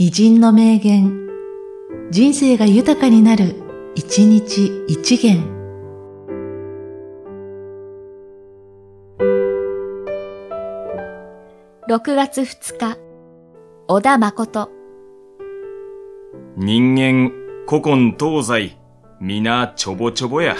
偉人の名言、人生が豊かになる、一日一元。6月2日、小田誠。人間、古今東西、皆ちょぼちょぼや。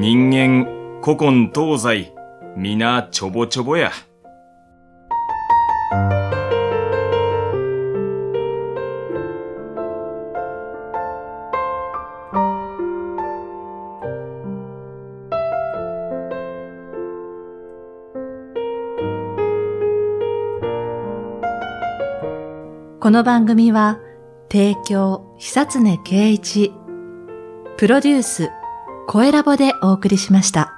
人間、古今東西、皆ちょぼちょぼや。この番組は、提供、久常圭一、プロデュース、声ラボでお送りしました。